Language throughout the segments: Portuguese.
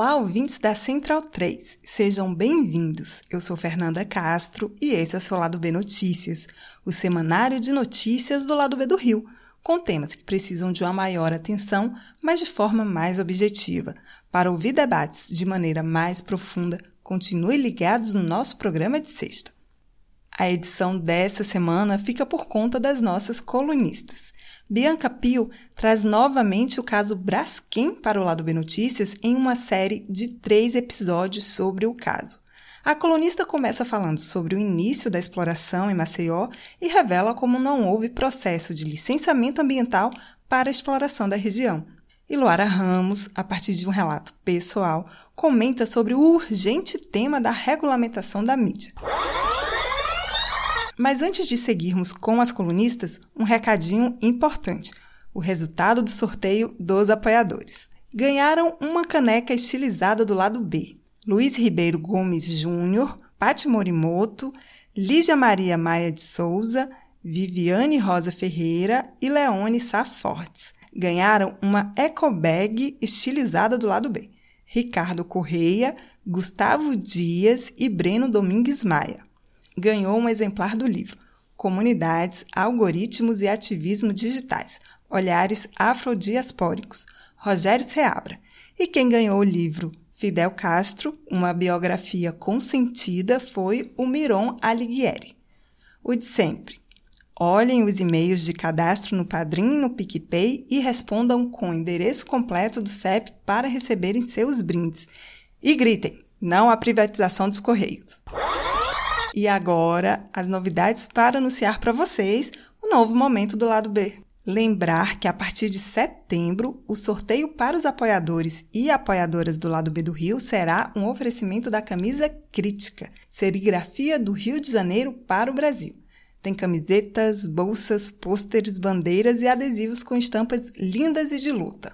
Olá, ouvintes da Central 3. Sejam bem-vindos. Eu sou Fernanda Castro e esse é o seu Lado B Notícias, o semanário de notícias do Lado B do Rio, com temas que precisam de uma maior atenção, mas de forma mais objetiva. Para ouvir debates de maneira mais profunda, continue ligados no nosso programa de sexta. A edição dessa semana fica por conta das nossas colunistas. Bianca Pio traz novamente o caso Braskem para o Lado B Notícias em uma série de três episódios sobre o caso. A colunista começa falando sobre o início da exploração em Maceió e revela como não houve processo de licenciamento ambiental para a exploração da região. E Luara Ramos, a partir de um relato pessoal, comenta sobre o urgente tema da regulamentação da mídia. Mas antes de seguirmos com as colunistas, um recadinho importante: o resultado do sorteio dos apoiadores. Ganharam uma caneca estilizada do lado B. Luiz Ribeiro Gomes Júnior, Pati Morimoto, Lígia Maria Maia de Souza, Viviane Rosa Ferreira e Leone Safortes. Ganharam uma ecobag estilizada do lado B. Ricardo Correia, Gustavo Dias e Breno Domingues Maia ganhou um exemplar do livro Comunidades, Algoritmos e Ativismo Digitais Olhares Afrodiaspóricos, Rogério Seabra. E quem ganhou o livro Fidel Castro, uma biografia consentida, foi o Miron Alighieri. O de sempre. Olhem os e-mails de cadastro no Padrim no PicPay e respondam com o endereço completo do CEP para receberem seus brindes. E gritem: não à privatização dos Correios. E agora, as novidades para anunciar para vocês o novo momento do lado B. Lembrar que a partir de setembro, o sorteio para os apoiadores e apoiadoras do lado B do Rio será um oferecimento da camisa Crítica, serigrafia do Rio de Janeiro para o Brasil. Tem camisetas, bolsas, pôsteres, bandeiras e adesivos com estampas lindas e de luta.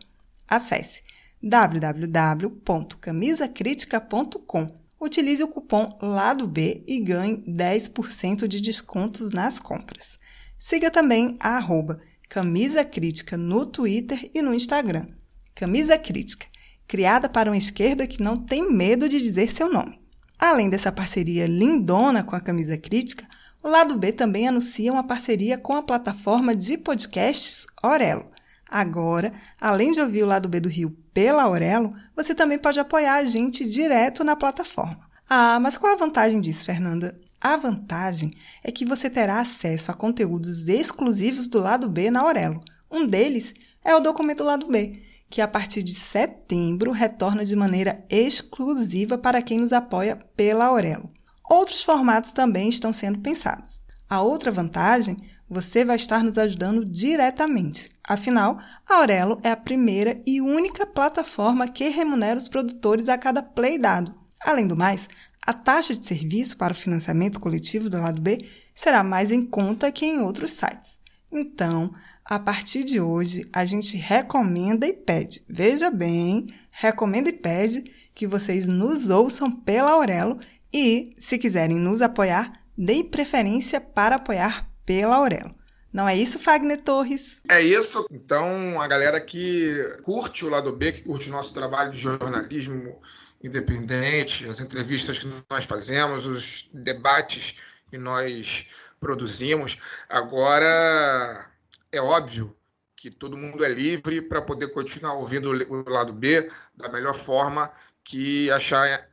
Acesse www.camisacritica.com utilize o cupom Lado B e ganhe 10% de descontos nas compras. Siga também a arroba Camisa Crítica no Twitter e no Instagram. Camisa Crítica, criada para uma esquerda que não tem medo de dizer seu nome. Além dessa parceria lindona com a Camisa Crítica, o Lado B também anuncia uma parceria com a plataforma de podcasts Orelo. Agora, além de ouvir o Lado B do Rio pela Aurelo, você também pode apoiar a gente direto na plataforma. Ah, mas qual a vantagem disso, Fernanda? A vantagem é que você terá acesso a conteúdos exclusivos do lado B na Aurelo. Um deles é o documento lado B, que a partir de setembro retorna de maneira exclusiva para quem nos apoia pela Aurelo. Outros formatos também estão sendo pensados. A outra vantagem você vai estar nos ajudando diretamente. Afinal, a Aurelo é a primeira e única plataforma que remunera os produtores a cada play dado. Além do mais, a taxa de serviço para o financiamento coletivo do lado B será mais em conta que em outros sites. Então, a partir de hoje, a gente recomenda e pede, veja bem, recomenda e pede que vocês nos ouçam pela Aurelo e, se quiserem nos apoiar, deem preferência para apoiar pela Aurelo. Não é isso, Fagner Torres? É isso. Então, a galera que curte o lado B, que curte o nosso trabalho de jornalismo independente, as entrevistas que nós fazemos, os debates que nós produzimos, agora é óbvio que todo mundo é livre para poder continuar ouvindo o lado B da melhor forma que achar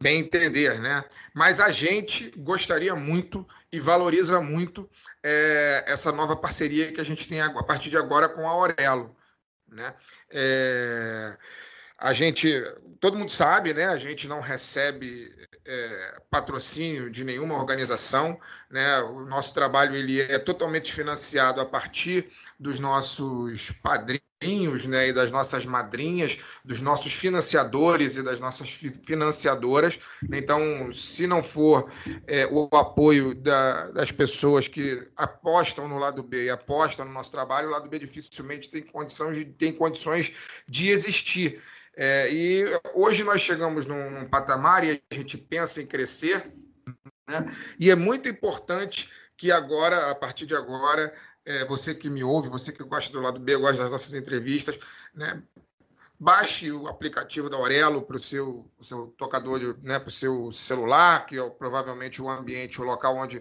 bem entender, né? Mas a gente gostaria muito e valoriza muito é, essa nova parceria que a gente tem a partir de agora com a Aurelo, né? É, a gente, todo mundo sabe, né? A gente não recebe é, patrocínio de nenhuma organização, né? O nosso trabalho ele é totalmente financiado a partir dos nossos padrinhos, né? E das nossas madrinhas, dos nossos financiadores e das nossas financiadoras. Então, se não for é, o apoio da, das pessoas que apostam no lado B e apostam no nosso trabalho, o lado B dificilmente tem condições de, tem condições de existir. É, e hoje nós chegamos num, num, patamar e a gente pensa em crescer, né? e é muito importante que agora, a partir de agora, é, você que me ouve, você que gosta do lado B, gosta das nossas entrevistas, né? baixe o aplicativo da Aurelo para o seu, seu tocador, né, para o seu celular, que é provavelmente o ambiente, o local onde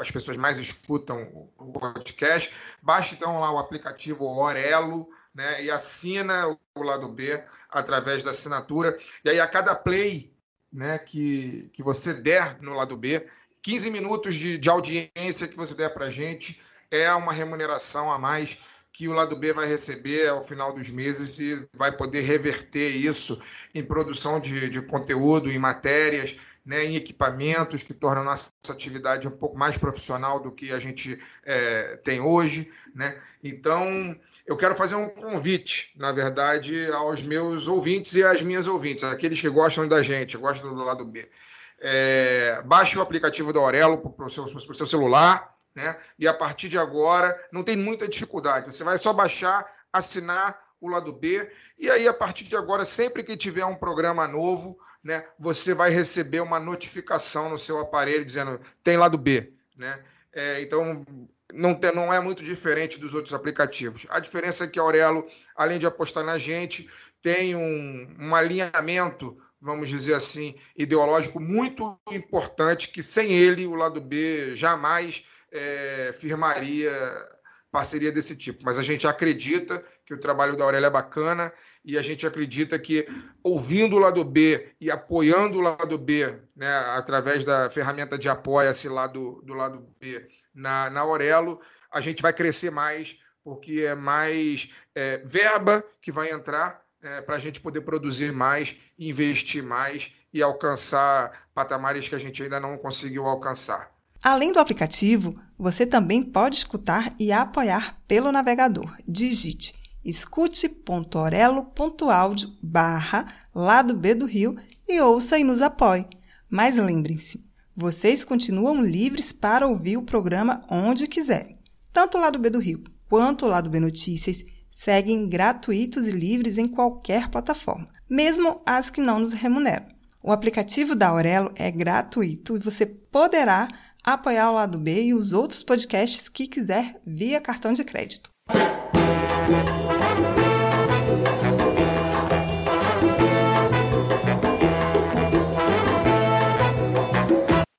as pessoas mais escutam o podcast. Baixe então lá o aplicativo Aurelo, né, e assina o lado B através da assinatura. E aí, a cada play né, que, que você der no lado B, 15 minutos de, de audiência que você der para a gente é uma remuneração a mais que o lado B vai receber ao final dos meses e vai poder reverter isso em produção de, de conteúdo, em matérias, né, em equipamentos que tornam nossa atividade um pouco mais profissional do que a gente é, tem hoje. Né? Então, eu quero fazer um convite, na verdade, aos meus ouvintes e às minhas ouvintes, aqueles que gostam da gente, gostam do lado B. É, baixe o aplicativo da Aurelo para o seu, seu celular, né? E a partir de agora não tem muita dificuldade. Você vai só baixar, assinar o lado B e aí a partir de agora, sempre que tiver um programa novo, né, você vai receber uma notificação no seu aparelho dizendo tem lado B, né? É, então não, tem, não é muito diferente dos outros aplicativos. A diferença é que a Aurelo, além de apostar na gente, tem um, um alinhamento, vamos dizer assim, ideológico muito importante, que sem ele o lado B jamais é, firmaria parceria desse tipo. Mas a gente acredita que o trabalho da Aurélia é bacana e a gente acredita que ouvindo o lado B e apoiando o lado B, né, através da ferramenta de apoia-se lá do, do lado B na, na Aurelo, a gente vai crescer mais, porque é mais é, verba que vai entrar é, para a gente poder produzir mais, investir mais e alcançar patamares que a gente ainda não conseguiu alcançar. Além do aplicativo, você também pode escutar e apoiar pelo navegador. Digite escute.orelo.audio barra lado B do Rio e ouça e nos apoie. Mas lembrem-se, vocês continuam livres para ouvir o programa onde quiserem. Tanto o lado B do Rio quanto o lado B Notícias seguem gratuitos e livres em qualquer plataforma, mesmo as que não nos remuneram. O aplicativo da Aurelo é gratuito e você poderá apoiar o lado B e os outros podcasts que quiser via cartão de crédito.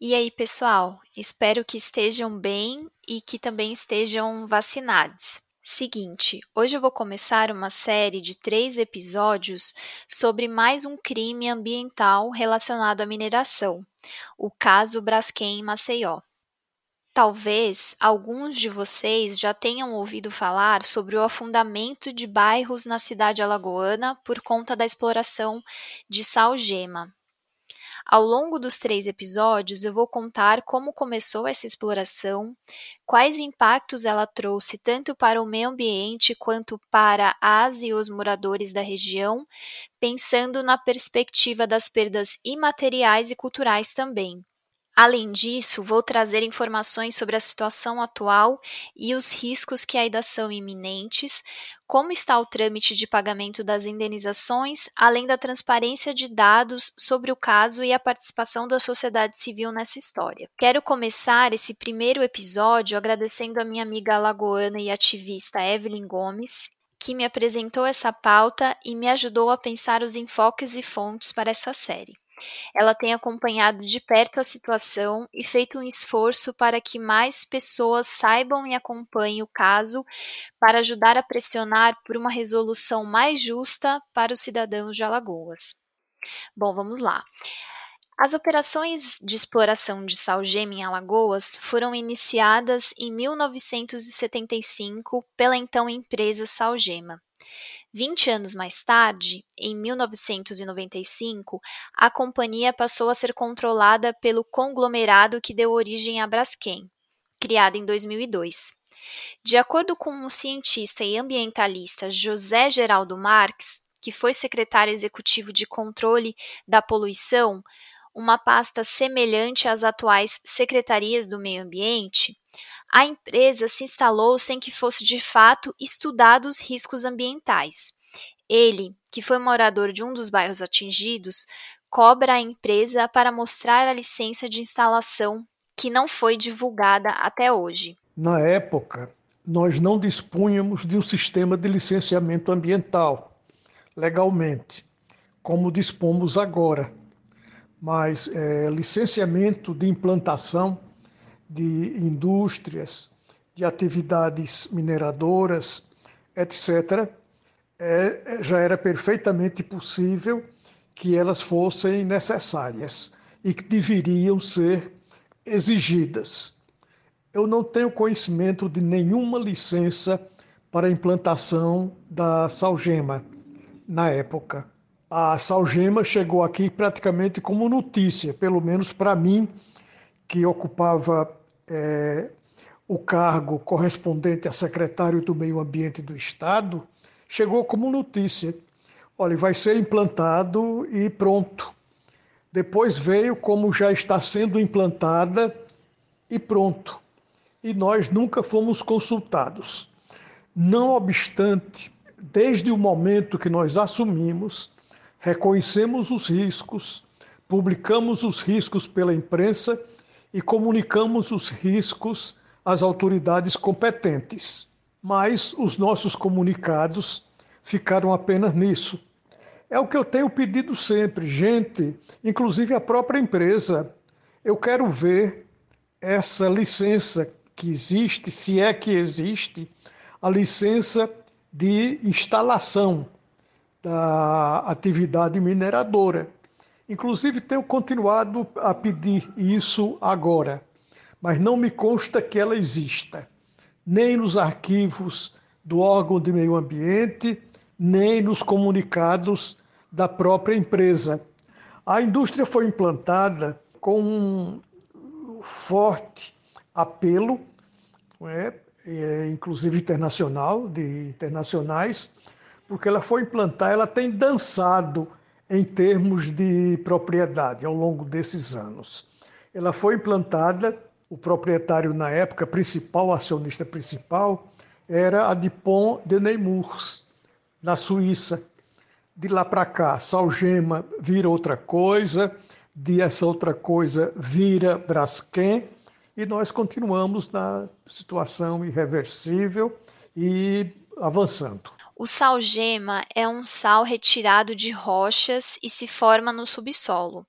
E aí, pessoal? Espero que estejam bem e que também estejam vacinados. Seguinte, hoje eu vou começar uma série de três episódios sobre mais um crime ambiental relacionado à mineração, o caso Braskem Maceió. Talvez alguns de vocês já tenham ouvido falar sobre o afundamento de bairros na cidade alagoana por conta da exploração de sal-gema. Ao longo dos três episódios, eu vou contar como começou essa exploração, quais impactos ela trouxe tanto para o meio ambiente quanto para as e os moradores da região, pensando na perspectiva das perdas imateriais e culturais também. Além disso, vou trazer informações sobre a situação atual e os riscos que ainda são iminentes, como está o trâmite de pagamento das indenizações, além da transparência de dados sobre o caso e a participação da sociedade civil nessa história. Quero começar esse primeiro episódio agradecendo a minha amiga alagoana e ativista Evelyn Gomes, que me apresentou essa pauta e me ajudou a pensar os enfoques e fontes para essa série. Ela tem acompanhado de perto a situação e feito um esforço para que mais pessoas saibam e acompanhem o caso para ajudar a pressionar por uma resolução mais justa para os cidadãos de Alagoas. Bom, vamos lá. As operações de exploração de sal-gema em Alagoas foram iniciadas em 1975 pela então empresa Salgema. 20 anos mais tarde, em 1995, a companhia passou a ser controlada pelo conglomerado que deu origem à Braskem, criada em 2002. De acordo com o cientista e ambientalista José Geraldo Marques, que foi secretário executivo de controle da poluição, uma pasta semelhante às atuais secretarias do meio ambiente, a empresa se instalou sem que fosse de fato estudado os riscos ambientais. Ele, que foi morador de um dos bairros atingidos, cobra a empresa para mostrar a licença de instalação, que não foi divulgada até hoje. Na época, nós não dispunhamos de um sistema de licenciamento ambiental. legalmente, como dispomos agora. Mas é, licenciamento de implantação de indústrias, de atividades mineradoras, etc., é, já era perfeitamente possível que elas fossem necessárias e que deveriam ser exigidas. Eu não tenho conhecimento de nenhuma licença para a implantação da salgema na época. A salgema chegou aqui praticamente como notícia, pelo menos para mim, que ocupava é, o cargo correspondente a secretário do Meio Ambiente do Estado, chegou como notícia. Olha, vai ser implantado e pronto. Depois veio como já está sendo implantada e pronto. E nós nunca fomos consultados. Não obstante, desde o momento que nós assumimos, reconhecemos os riscos, publicamos os riscos pela imprensa e comunicamos os riscos às autoridades competentes. Mas os nossos comunicados ficaram apenas nisso. É o que eu tenho pedido sempre, gente, inclusive a própria empresa. Eu quero ver essa licença que existe, se é que existe, a licença de instalação da atividade mineradora. Inclusive, tenho continuado a pedir isso agora, mas não me consta que ela exista, nem nos arquivos do órgão de meio ambiente, nem nos comunicados da própria empresa. A indústria foi implantada com um forte apelo, é, é, inclusive internacional, de internacionais, porque ela foi implantar, ela tem dançado em termos de propriedade ao longo desses anos. Ela foi implantada, o proprietário na época principal, acionista principal, era a Dupont de Nemours, na Suíça. De lá para cá, Salgema vira outra coisa, de essa outra coisa vira Braskem, e nós continuamos na situação irreversível e avançando. O salgema é um sal retirado de rochas e se forma no subsolo.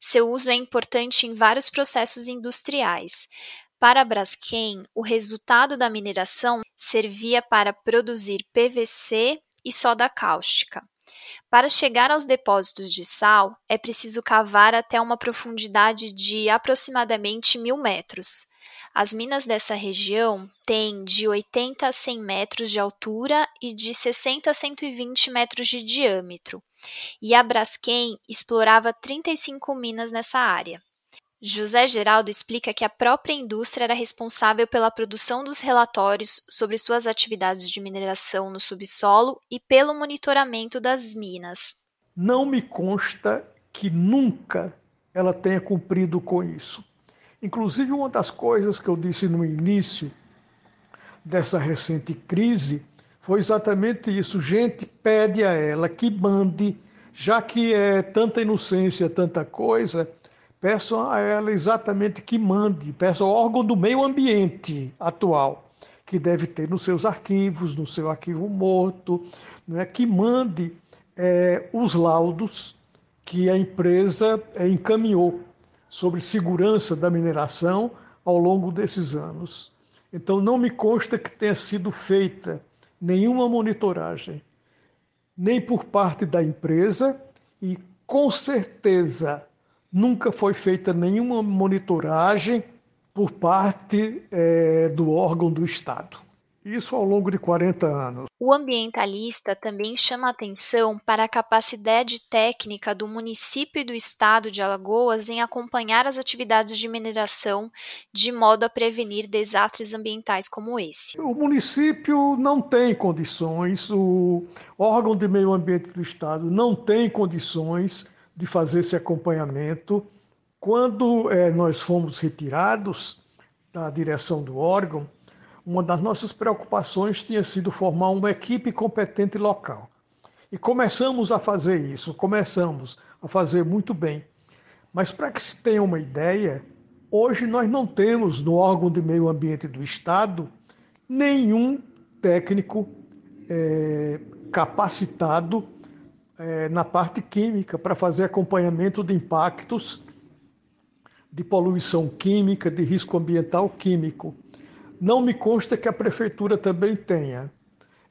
Seu uso é importante em vários processos industriais. Para Braskem, o resultado da mineração servia para produzir PVC e soda cáustica. Para chegar aos depósitos de sal, é preciso cavar até uma profundidade de aproximadamente mil metros. As minas dessa região têm de 80 a 100 metros de altura e de 60 a 120 metros de diâmetro, e a Braskem explorava 35 minas nessa área. José Geraldo explica que a própria indústria era responsável pela produção dos relatórios sobre suas atividades de mineração no subsolo e pelo monitoramento das minas. Não me consta que nunca ela tenha cumprido com isso. Inclusive, uma das coisas que eu disse no início dessa recente crise foi exatamente isso. Gente, pede a ela que mande, já que é tanta inocência, tanta coisa, peçam a ela exatamente que mande, peçam ao órgão do meio ambiente atual, que deve ter nos seus arquivos, no seu arquivo morto, é que mande é, os laudos que a empresa é, encaminhou sobre segurança da mineração ao longo desses anos. Então, não me consta que tenha sido feita nenhuma monitoragem, nem por parte da empresa, e com certeza nunca foi feita nenhuma monitoragem por parte é, do órgão do Estado. Isso ao longo de 40 anos. O ambientalista também chama atenção para a capacidade técnica do município e do estado de Alagoas em acompanhar as atividades de mineração de modo a prevenir desastres ambientais como esse. O município não tem condições, o órgão de meio ambiente do estado não tem condições de fazer esse acompanhamento. Quando é, nós fomos retirados da direção do órgão, uma das nossas preocupações tinha sido formar uma equipe competente local. E começamos a fazer isso, começamos a fazer muito bem. Mas para que se tenha uma ideia, hoje nós não temos no órgão de meio ambiente do Estado nenhum técnico é, capacitado é, na parte química para fazer acompanhamento de impactos de poluição química, de risco ambiental químico. Não me consta que a prefeitura também tenha.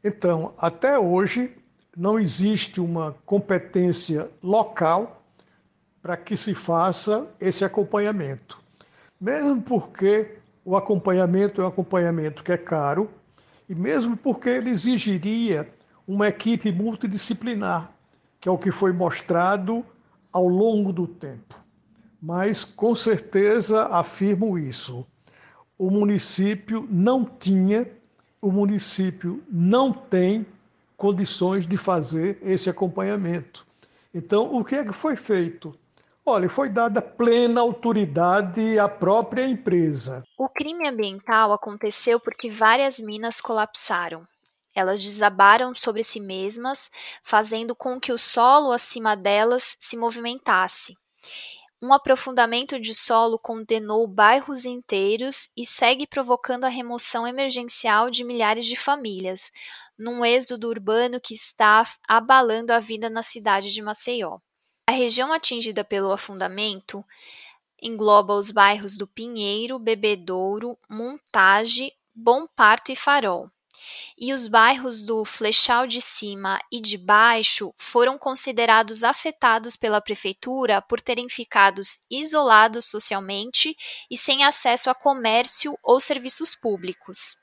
Então, até hoje, não existe uma competência local para que se faça esse acompanhamento. Mesmo porque o acompanhamento é um acompanhamento que é caro, e mesmo porque ele exigiria uma equipe multidisciplinar, que é o que foi mostrado ao longo do tempo. Mas com certeza afirmo isso. O município não tinha, o município não tem condições de fazer esse acompanhamento. Então, o que é que foi feito? Olha, foi dada plena autoridade à própria empresa. O crime ambiental aconteceu porque várias minas colapsaram. Elas desabaram sobre si mesmas, fazendo com que o solo acima delas se movimentasse. Um aprofundamento de solo condenou bairros inteiros e segue provocando a remoção emergencial de milhares de famílias, num êxodo urbano que está abalando a vida na cidade de Maceió. A região atingida pelo afundamento engloba os bairros do Pinheiro, Bebedouro, Montage, Bom Parto e Farol e os bairros do Flechal de Cima e de Baixo foram considerados afetados pela prefeitura por terem ficado isolados socialmente e sem acesso a comércio ou serviços públicos.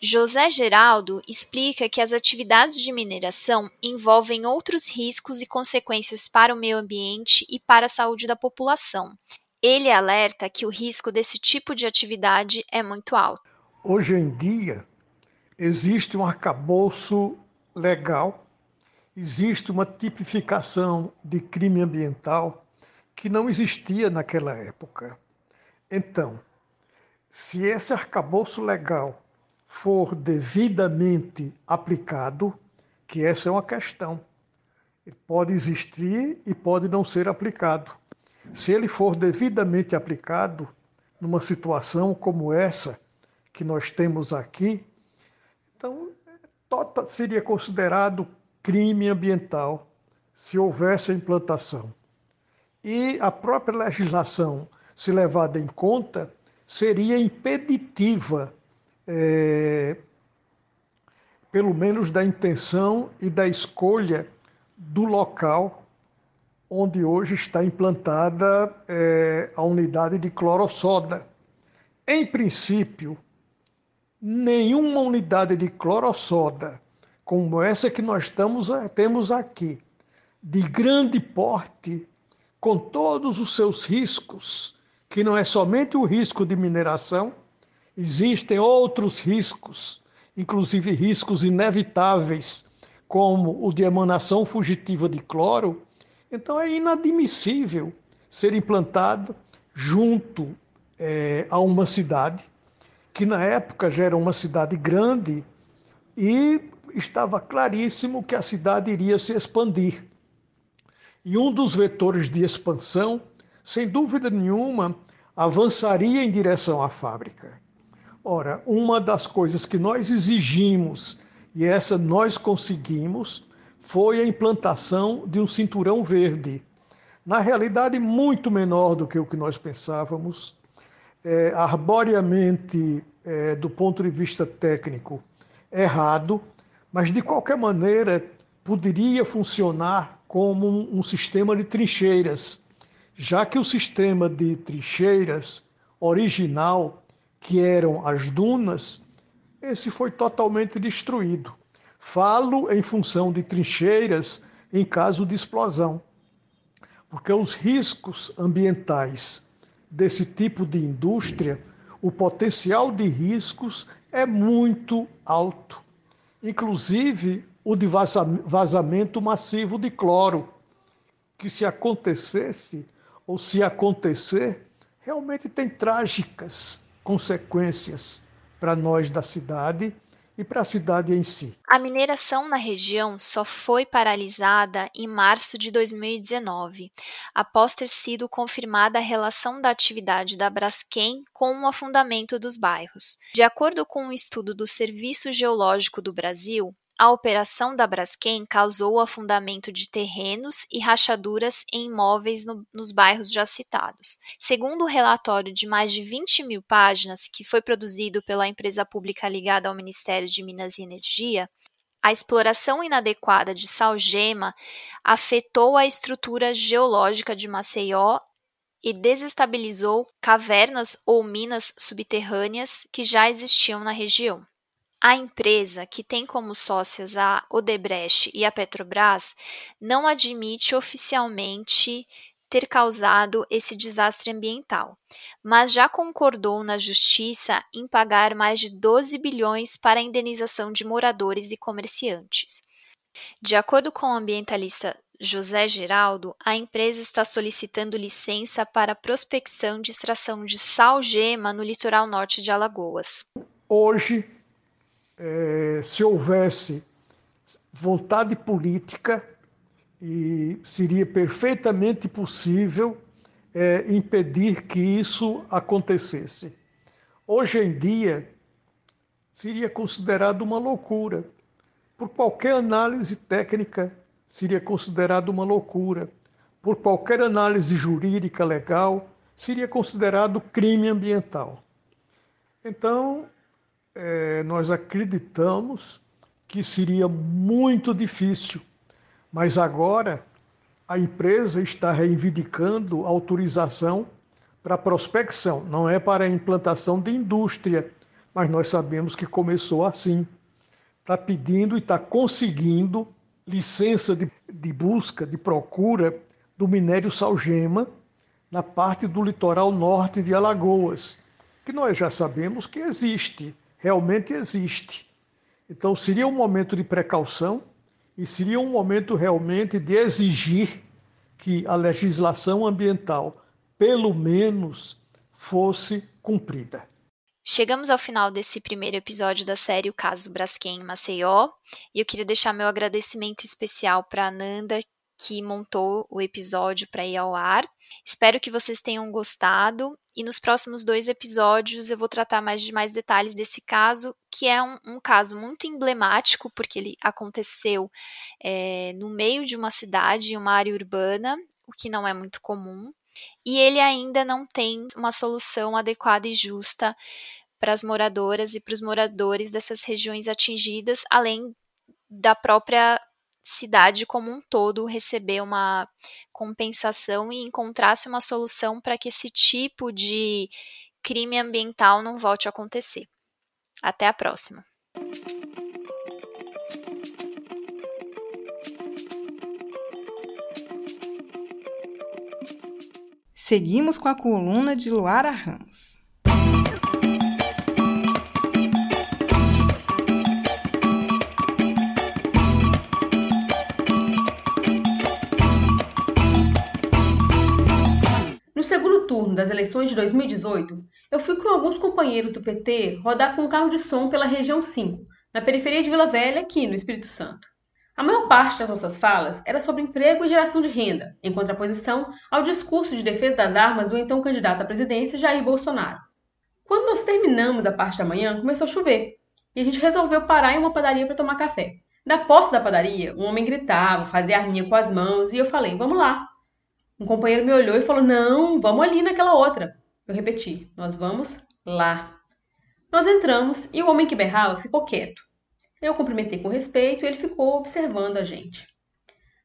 José Geraldo explica que as atividades de mineração envolvem outros riscos e consequências para o meio ambiente e para a saúde da população. Ele alerta que o risco desse tipo de atividade é muito alto. Hoje em dia, existe um arcabouço legal, existe uma tipificação de crime ambiental que não existia naquela época. Então, se esse arcabouço legal for devidamente aplicado, que essa é uma questão. Ele pode existir e pode não ser aplicado. Se ele for devidamente aplicado numa situação como essa que nós temos aqui, então, tota, seria considerado crime ambiental se houvesse a implantação. E a própria legislação, se levada em conta, seria impeditiva, é, pelo menos da intenção e da escolha do local onde hoje está implantada é, a unidade de clorossoda. Em princípio, nenhuma unidade de clorossoda como essa que nós estamos, temos aqui, de grande porte, com todos os seus riscos, que não é somente o risco de mineração, existem outros riscos, inclusive riscos inevitáveis, como o de emanação fugitiva de cloro. Então é inadmissível ser implantado junto é, a uma cidade que na época já era uma cidade grande e estava claríssimo que a cidade iria se expandir. E um dos vetores de expansão, sem dúvida nenhuma, avançaria em direção à fábrica. Ora, uma das coisas que nós exigimos, e essa nós conseguimos, foi a implantação de um cinturão verde. Na realidade, muito menor do que o que nós pensávamos, é, é, do ponto de vista técnico, errado, mas de qualquer maneira poderia funcionar como um, um sistema de trincheiras, já que o sistema de trincheiras original, que eram as dunas, esse foi totalmente destruído. Falo em função de trincheiras em caso de explosão, porque os riscos ambientais desse tipo de indústria, o potencial de riscos é muito alto. Inclusive o de vazamento massivo de cloro, que se acontecesse ou se acontecer, realmente tem trágicas consequências para nós da cidade e para a cidade em si. A mineração na região só foi paralisada em março de 2019, após ter sido confirmada a relação da atividade da Braskem com o afundamento dos bairros. De acordo com um estudo do Serviço Geológico do Brasil, a operação da Braskem causou o afundamento de terrenos e rachaduras em imóveis no, nos bairros já citados. Segundo o relatório de mais de 20 mil páginas que foi produzido pela empresa pública ligada ao Ministério de Minas e Energia, a exploração inadequada de salgema afetou a estrutura geológica de Maceió e desestabilizou cavernas ou minas subterrâneas que já existiam na região. A empresa, que tem como sócias a Odebrecht e a Petrobras, não admite oficialmente ter causado esse desastre ambiental, mas já concordou na justiça em pagar mais de 12 bilhões para a indenização de moradores e comerciantes. De acordo com o ambientalista José Geraldo, a empresa está solicitando licença para prospecção de extração de sal-gema no litoral norte de Alagoas. Hoje, é, se houvesse vontade política, e seria perfeitamente possível é, impedir que isso acontecesse. Hoje em dia, seria considerado uma loucura. Por qualquer análise técnica, seria considerado uma loucura. Por qualquer análise jurídica legal, seria considerado crime ambiental. Então, é, nós acreditamos que seria muito difícil mas agora a empresa está reivindicando autorização para prospecção, não é para implantação de indústria, mas nós sabemos que começou assim. Está pedindo e está conseguindo licença de, de busca, de procura do minério salgema na parte do litoral norte de Alagoas, que nós já sabemos que existe, realmente existe. Então seria um momento de precaução e seria um momento realmente de exigir que a legislação ambiental, pelo menos, fosse cumprida. Chegamos ao final desse primeiro episódio da série O Caso Braskem em Maceió, e eu queria deixar meu agradecimento especial para a Nanda, que montou o episódio para ir ao ar. Espero que vocês tenham gostado e nos próximos dois episódios eu vou tratar mais de mais detalhes desse caso, que é um, um caso muito emblemático, porque ele aconteceu é, no meio de uma cidade, em uma área urbana, o que não é muito comum, e ele ainda não tem uma solução adequada e justa para as moradoras e para os moradores dessas regiões atingidas, além da própria cidade como um todo receber uma compensação e encontrasse uma solução para que esse tipo de crime ambiental não volte a acontecer. Até a próxima. Seguimos com a coluna de Luara Ramos. Eleições de 2018, eu fui com alguns companheiros do PT rodar com um carro de som pela região 5, na periferia de Vila Velha, aqui no Espírito Santo. A maior parte das nossas falas era sobre emprego e geração de renda, em contraposição ao discurso de defesa das armas do então candidato à presidência Jair Bolsonaro. Quando nós terminamos a parte da manhã, começou a chover, e a gente resolveu parar em uma padaria para tomar café. Da porta da padaria, um homem gritava, fazia arminha com as mãos, e eu falei: "Vamos lá". Um companheiro me olhou e falou: Não, vamos ali naquela outra. Eu repeti: Nós vamos lá. Nós entramos e o homem que berrava ficou quieto. Eu cumprimentei com respeito e ele ficou observando a gente.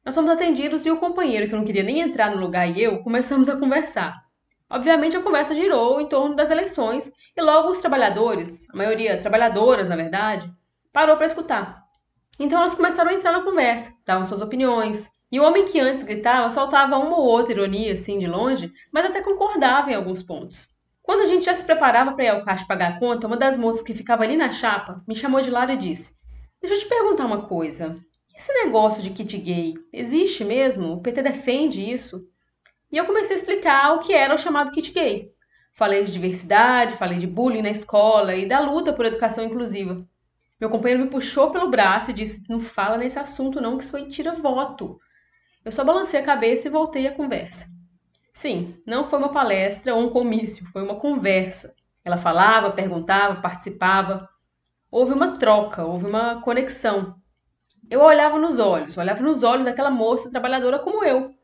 Nós fomos atendidos e o companheiro, que não queria nem entrar no lugar, e eu começamos a conversar. Obviamente, a conversa girou em torno das eleições e logo os trabalhadores, a maioria trabalhadoras, na verdade, parou para escutar. Então elas começaram a entrar na conversa, davam suas opiniões, e o homem que antes gritava soltava uma ou outra ironia assim de longe, mas até concordava em alguns pontos. Quando a gente já se preparava para ir ao caixa pagar a conta, uma das moças que ficava ali na chapa me chamou de lado e disse: Deixa eu te perguntar uma coisa. Esse negócio de kit gay existe mesmo? O PT defende isso? E eu comecei a explicar o que era o chamado kit gay. Falei de diversidade, falei de bullying na escola e da luta por educação inclusiva. Meu companheiro me puxou pelo braço e disse: Não fala nesse assunto, não, que isso aí tira voto. Eu só balancei a cabeça e voltei à conversa. Sim, não foi uma palestra ou um comício, foi uma conversa. Ela falava, perguntava, participava. Houve uma troca, houve uma conexão. Eu olhava nos olhos, olhava nos olhos daquela moça trabalhadora como eu,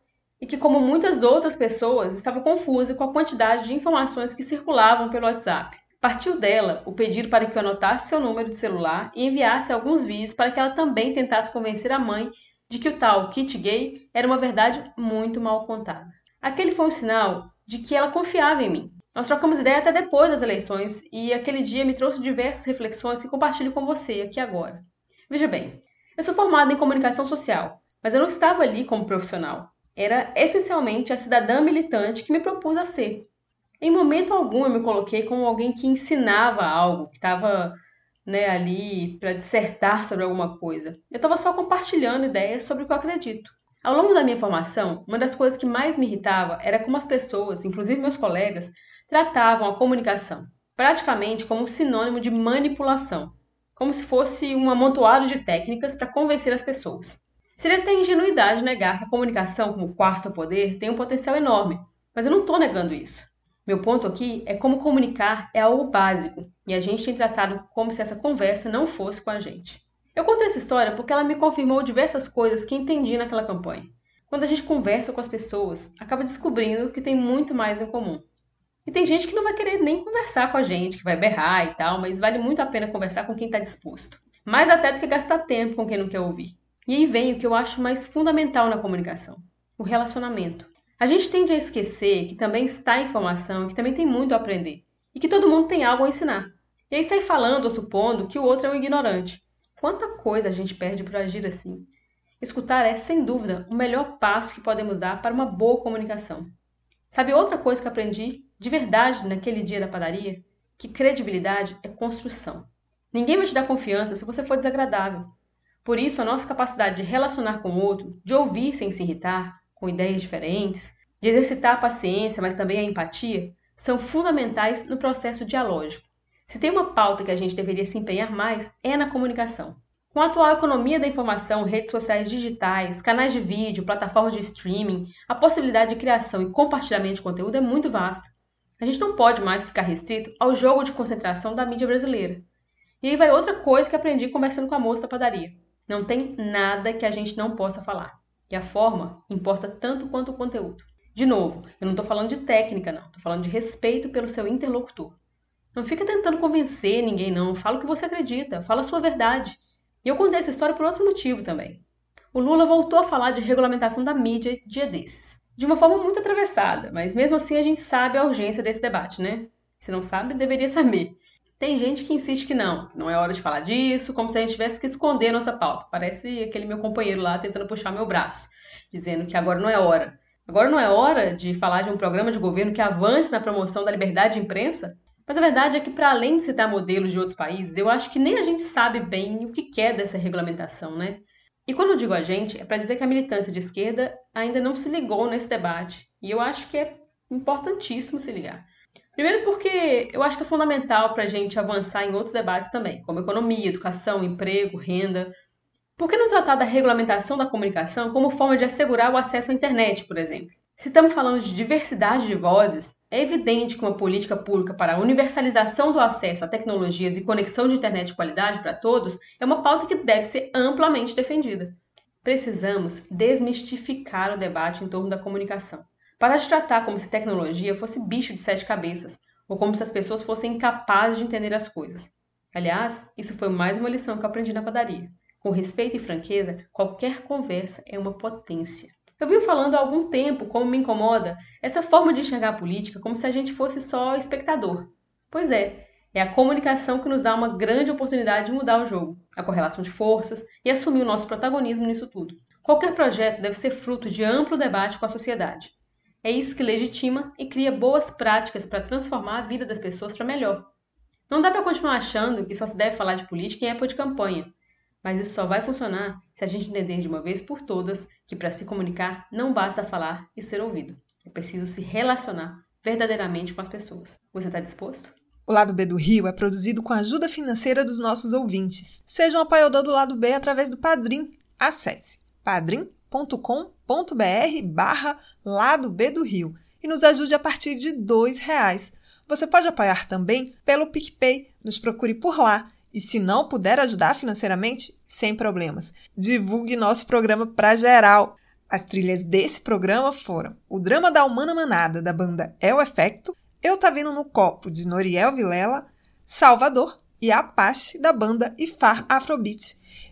e que, como muitas outras pessoas, estava confusa com a quantidade de informações que circulavam pelo WhatsApp. Partiu dela o pedido para que eu anotasse seu número de celular e enviasse alguns vídeos para que ela também tentasse convencer a mãe de que o tal kit gay era uma verdade muito mal contada. Aquele foi um sinal de que ela confiava em mim. Nós trocamos ideia até depois das eleições e aquele dia me trouxe diversas reflexões que compartilho com você aqui agora. Veja bem, eu sou formada em comunicação social, mas eu não estava ali como profissional. Era essencialmente a cidadã militante que me propus a ser. Em momento algum eu me coloquei como alguém que ensinava algo, que estava né, ali para dissertar sobre alguma coisa. Eu estava só compartilhando ideias sobre o que eu acredito. Ao longo da minha formação, uma das coisas que mais me irritava era como as pessoas, inclusive meus colegas, tratavam a comunicação, praticamente como um sinônimo de manipulação, como se fosse um amontoado de técnicas para convencer as pessoas. Seria até ingenuidade negar que a comunicação como quarto poder tem um potencial enorme, mas eu não estou negando isso. Meu ponto aqui é como comunicar é algo básico e a gente tem tratado como se essa conversa não fosse com a gente. Eu contei essa história porque ela me confirmou diversas coisas que entendi naquela campanha. Quando a gente conversa com as pessoas, acaba descobrindo que tem muito mais em comum. E tem gente que não vai querer nem conversar com a gente, que vai berrar e tal, mas vale muito a pena conversar com quem está disposto. Mais até do que gastar tempo com quem não quer ouvir. E aí vem o que eu acho mais fundamental na comunicação: o relacionamento. A gente tende a esquecer que também está em formação e que também tem muito a aprender. E que todo mundo tem algo a ensinar. E aí sai falando ou supondo que o outro é um ignorante. Quanta coisa a gente perde por agir assim. Escutar é, sem dúvida, o melhor passo que podemos dar para uma boa comunicação. Sabe outra coisa que aprendi de verdade naquele dia da padaria? Que credibilidade é construção. Ninguém vai te dar confiança se você for desagradável. Por isso, a nossa capacidade de relacionar com o outro, de ouvir sem se irritar, com ideias diferentes, de exercitar a paciência, mas também a empatia, são fundamentais no processo dialógico. Se tem uma pauta que a gente deveria se empenhar mais, é na comunicação. Com a atual economia da informação, redes sociais digitais, canais de vídeo, plataformas de streaming, a possibilidade de criação e compartilhamento de conteúdo é muito vasta. A gente não pode mais ficar restrito ao jogo de concentração da mídia brasileira. E aí vai outra coisa que aprendi conversando com a moça da padaria. Não tem nada que a gente não possa falar. E a forma importa tanto quanto o conteúdo. De novo, eu não estou falando de técnica, não. Estou falando de respeito pelo seu interlocutor. Não fica tentando convencer ninguém, não. Fala o que você acredita. Fala a sua verdade. E eu contei essa história por outro motivo também. O Lula voltou a falar de regulamentação da mídia dia desses. De uma forma muito atravessada, mas mesmo assim a gente sabe a urgência desse debate, né? Se não sabe, deveria saber. Tem gente que insiste que não, não é hora de falar disso, como se a gente tivesse que esconder nossa pauta. Parece aquele meu companheiro lá tentando puxar meu braço, dizendo que agora não é hora. Agora não é hora de falar de um programa de governo que avance na promoção da liberdade de imprensa? Mas a verdade é que, para além de citar modelos de outros países, eu acho que nem a gente sabe bem o que é dessa regulamentação, né? E quando eu digo a gente, é para dizer que a militância de esquerda ainda não se ligou nesse debate. E eu acho que é importantíssimo se ligar. Primeiro porque eu acho que é fundamental para a gente avançar em outros debates também, como economia, educação, emprego, renda. Por que não tratar da regulamentação da comunicação como forma de assegurar o acesso à internet, por exemplo? Se estamos falando de diversidade de vozes, é evidente que uma política pública para a universalização do acesso a tecnologias e conexão de internet de qualidade para todos é uma pauta que deve ser amplamente defendida. Precisamos desmistificar o debate em torno da comunicação. Parar de tratar como se tecnologia fosse bicho de sete cabeças, ou como se as pessoas fossem incapazes de entender as coisas. Aliás, isso foi mais uma lição que eu aprendi na padaria. Com respeito e franqueza, qualquer conversa é uma potência. Eu venho falando há algum tempo como me incomoda essa forma de enxergar a política como se a gente fosse só espectador. Pois é, é a comunicação que nos dá uma grande oportunidade de mudar o jogo, a correlação de forças e assumir o nosso protagonismo nisso tudo. Qualquer projeto deve ser fruto de amplo debate com a sociedade. É isso que legitima e cria boas práticas para transformar a vida das pessoas para melhor. Não dá para continuar achando que só se deve falar de política em época de campanha, mas isso só vai funcionar se a gente entender de uma vez por todas que para se comunicar não basta falar e ser ouvido. É preciso se relacionar verdadeiramente com as pessoas. Você está disposto? O Lado B do Rio é produzido com a ajuda financeira dos nossos ouvintes. Seja um apoiador do Lado B através do Padrim. Acesse padrim.com combr barra Lado B do Rio e nos ajude a partir de R$ reais. Você pode apoiar também pelo PicPay, nos procure por lá E se não puder ajudar financeiramente, sem problemas. Divulgue nosso programa para geral. As trilhas desse programa foram o Drama da Humana Manada, da banda É o Efecto, Eu Tá Vindo no Copo, de Noriel Vilela, Salvador e Apache, da banda Ifar Afrobeat.